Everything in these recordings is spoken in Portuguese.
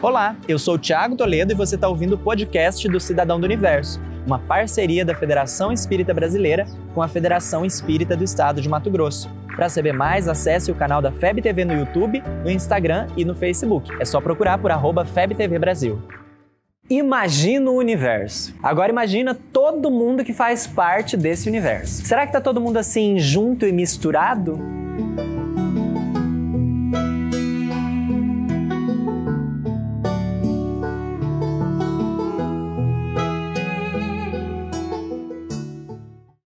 Olá, eu sou o Thiago Toledo e você está ouvindo o podcast do Cidadão do Universo, uma parceria da Federação Espírita Brasileira com a Federação Espírita do Estado de Mato Grosso. Para saber mais, acesse o canal da FEB TV no YouTube, no Instagram e no Facebook. É só procurar por arroba FebTV Brasil. Imagina o universo. Agora imagina todo mundo que faz parte desse universo. Será que tá todo mundo assim junto e misturado?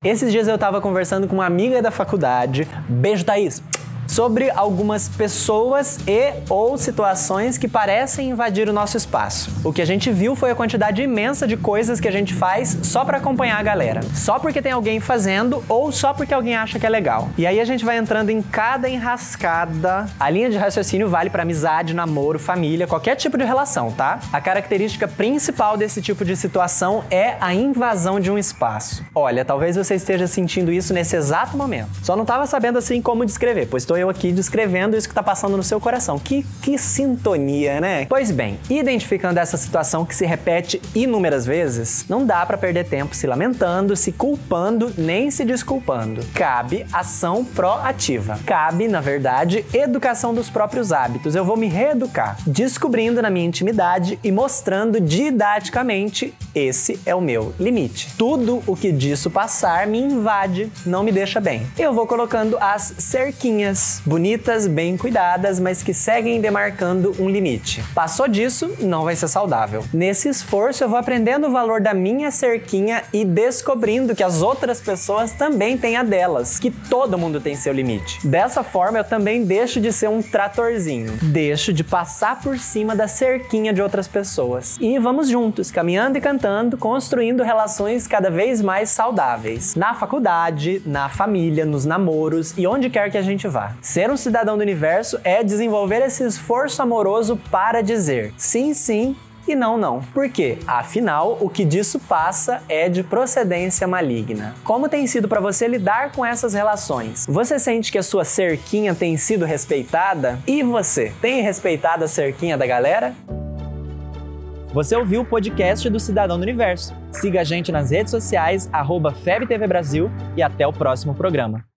Esses dias eu estava conversando com uma amiga da faculdade. Beijo, Thaís sobre algumas pessoas e ou situações que parecem invadir o nosso espaço. O que a gente viu foi a quantidade imensa de coisas que a gente faz só para acompanhar a galera, só porque tem alguém fazendo ou só porque alguém acha que é legal. E aí a gente vai entrando em cada enrascada. A linha de raciocínio vale para amizade, namoro, família, qualquer tipo de relação, tá? A característica principal desse tipo de situação é a invasão de um espaço. Olha, talvez você esteja sentindo isso nesse exato momento. Só não estava sabendo assim como descrever, pois estou eu aqui descrevendo isso que está passando no seu coração. Que, que sintonia, né? Pois bem, identificando essa situação que se repete inúmeras vezes, não dá para perder tempo se lamentando, se culpando, nem se desculpando. Cabe ação proativa. Cabe, na verdade, educação dos próprios hábitos. Eu vou me reeducar, descobrindo na minha intimidade e mostrando didaticamente esse é o meu limite. Tudo o que disso passar me invade, não me deixa bem. Eu vou colocando as cerquinhas bonitas, bem cuidadas, mas que seguem demarcando um limite. Passou disso, não vai ser saudável. Nesse esforço, eu vou aprendendo o valor da minha cerquinha e descobrindo que as outras pessoas também têm a delas, que todo mundo tem seu limite. Dessa forma, eu também deixo de ser um tratorzinho, deixo de passar por cima da cerquinha de outras pessoas. E vamos juntos, caminhando e cantando, construindo relações cada vez mais saudáveis. Na faculdade, na família, nos namoros e onde quer que a gente vá. Ser um cidadão do universo é desenvolver esse esforço amoroso para dizer sim, sim e não, não. Por quê? Afinal, o que disso passa é de procedência maligna. Como tem sido para você lidar com essas relações? Você sente que a sua cerquinha tem sido respeitada? E você, tem respeitado a cerquinha da galera? Você ouviu o podcast do Cidadão do Universo. Siga a gente nas redes sociais, arroba FebTV Brasil e até o próximo programa.